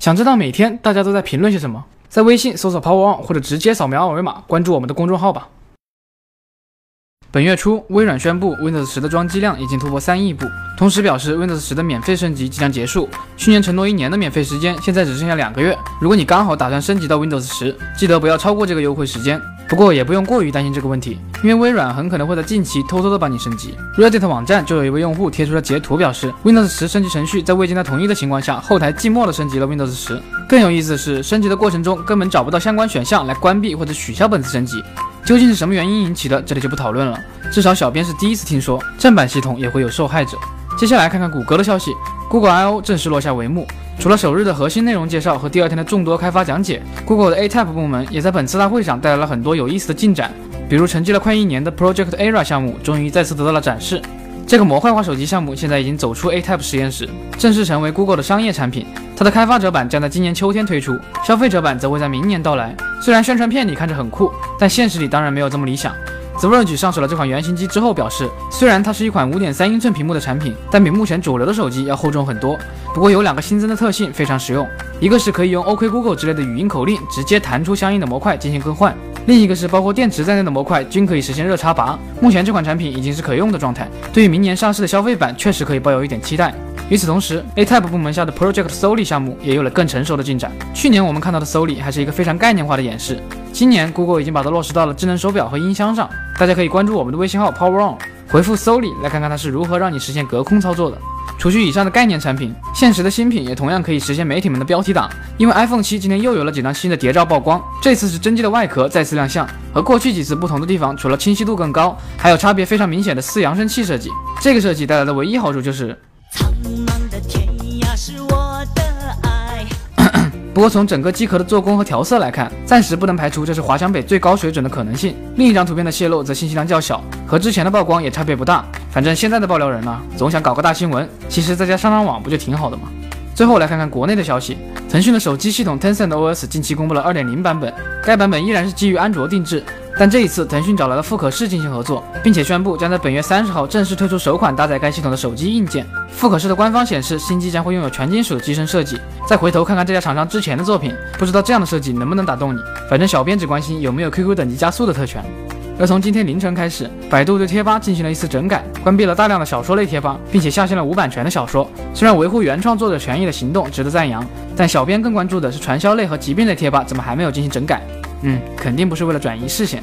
想知道每天大家都在评论些什么？在微信搜索 Power On 或者直接扫描二维码关注我们的公众号吧。本月初，微软宣布 Windows 十的装机量已经突破三亿部，同时表示 Windows 十的免费升级即将结束。去年承诺一年的免费时间，现在只剩下两个月。如果你刚好打算升级到 Windows 十记得不要超过这个优惠时间。不过也不用过于担心这个问题，因为微软很可能会在近期偷偷的帮你升级。Reddit 网站就有一位用户贴出了截图，表示 Windows 10升级程序在未经他同意的情况下，后台寂寞的升级了 Windows 10。更有意思的是，升级的过程中根本找不到相关选项来关闭或者取消本次升级。究竟是什么原因引起的？这里就不讨论了。至少小编是第一次听说正版系统也会有受害者。接下来看看谷歌的消息，Google I/O 正式落下帷幕。除了首日的核心内容介绍和第二天的众多开发讲解，Google 的 A t a p 部门也在本次大会上带来了很多有意思的进展。比如沉寂了快一年的 Project Era 项目，终于再次得到了展示。这个模块化手机项目现在已经走出 A t a p 实验室，正式成为 Google 的商业产品。它的开发者版将在今年秋天推出，消费者版则会在明年到来。虽然宣传片里看着很酷，但现实里当然没有这么理想。The Verge 上手了这款原型机之后表示，虽然它是一款5.3英寸屏幕的产品，但比目前主流的手机要厚重很多。不过有两个新增的特性非常实用，一个是可以用 OK Google 之类的语音口令直接弹出相应的模块进行更换，另一个是包括电池在内的模块均可以实现热插拔。目前这款产品已经是可用的状态，对于明年上市的消费版确实可以抱有一点期待。与此同时，A Type 部门下的 Project Soli 项目也有了更成熟的进展。去年我们看到的 Soli 还是一个非常概念化的演示，今年 Google 已经把它落实到了智能手表和音箱上。大家可以关注我们的微信号 Power On，回复 Soli 来看看它是如何让你实现隔空操作的。除去以上的概念产品，现实的新品也同样可以实现媒体们的标题党。因为 iPhone 七今天又有了几张新的谍照曝光，这次是真机的外壳再次亮相。和过去几次不同的地方，除了清晰度更高，还有差别非常明显的四扬声器设计。这个设计带来的唯一好处就是。不过从整个机壳的做工和调色来看，暂时不能排除这是华强北最高水准的可能性。另一张图片的泄露则信息量较小，和之前的曝光也差别不大。反正现在的爆料人呢，总想搞个大新闻，其实在家上上网不就挺好的吗？最后来看看国内的消息，腾讯的手机系统 Tencent OS 近期公布了2.0版本，该版本依然是基于安卓定制。但这一次，腾讯找来了富可视进行合作，并且宣布将在本月三十号正式推出首款搭载该系统的手机硬件。富可视的官方显示，新机将会拥有全金属的机身设计。再回头看看这家厂商之前的作品，不知道这样的设计能不能打动你？反正小编只关心有没有 QQ 等级加速的特权。而从今天凌晨开始，百度对贴吧进行了一次整改，关闭了大量的小说类贴吧，并且下线了无版权的小说。虽然维护原创作者权益的行动值得赞扬，但小编更关注的是传销类和疾病类贴吧怎么还没有进行整改？嗯，肯定不是为了转移视线。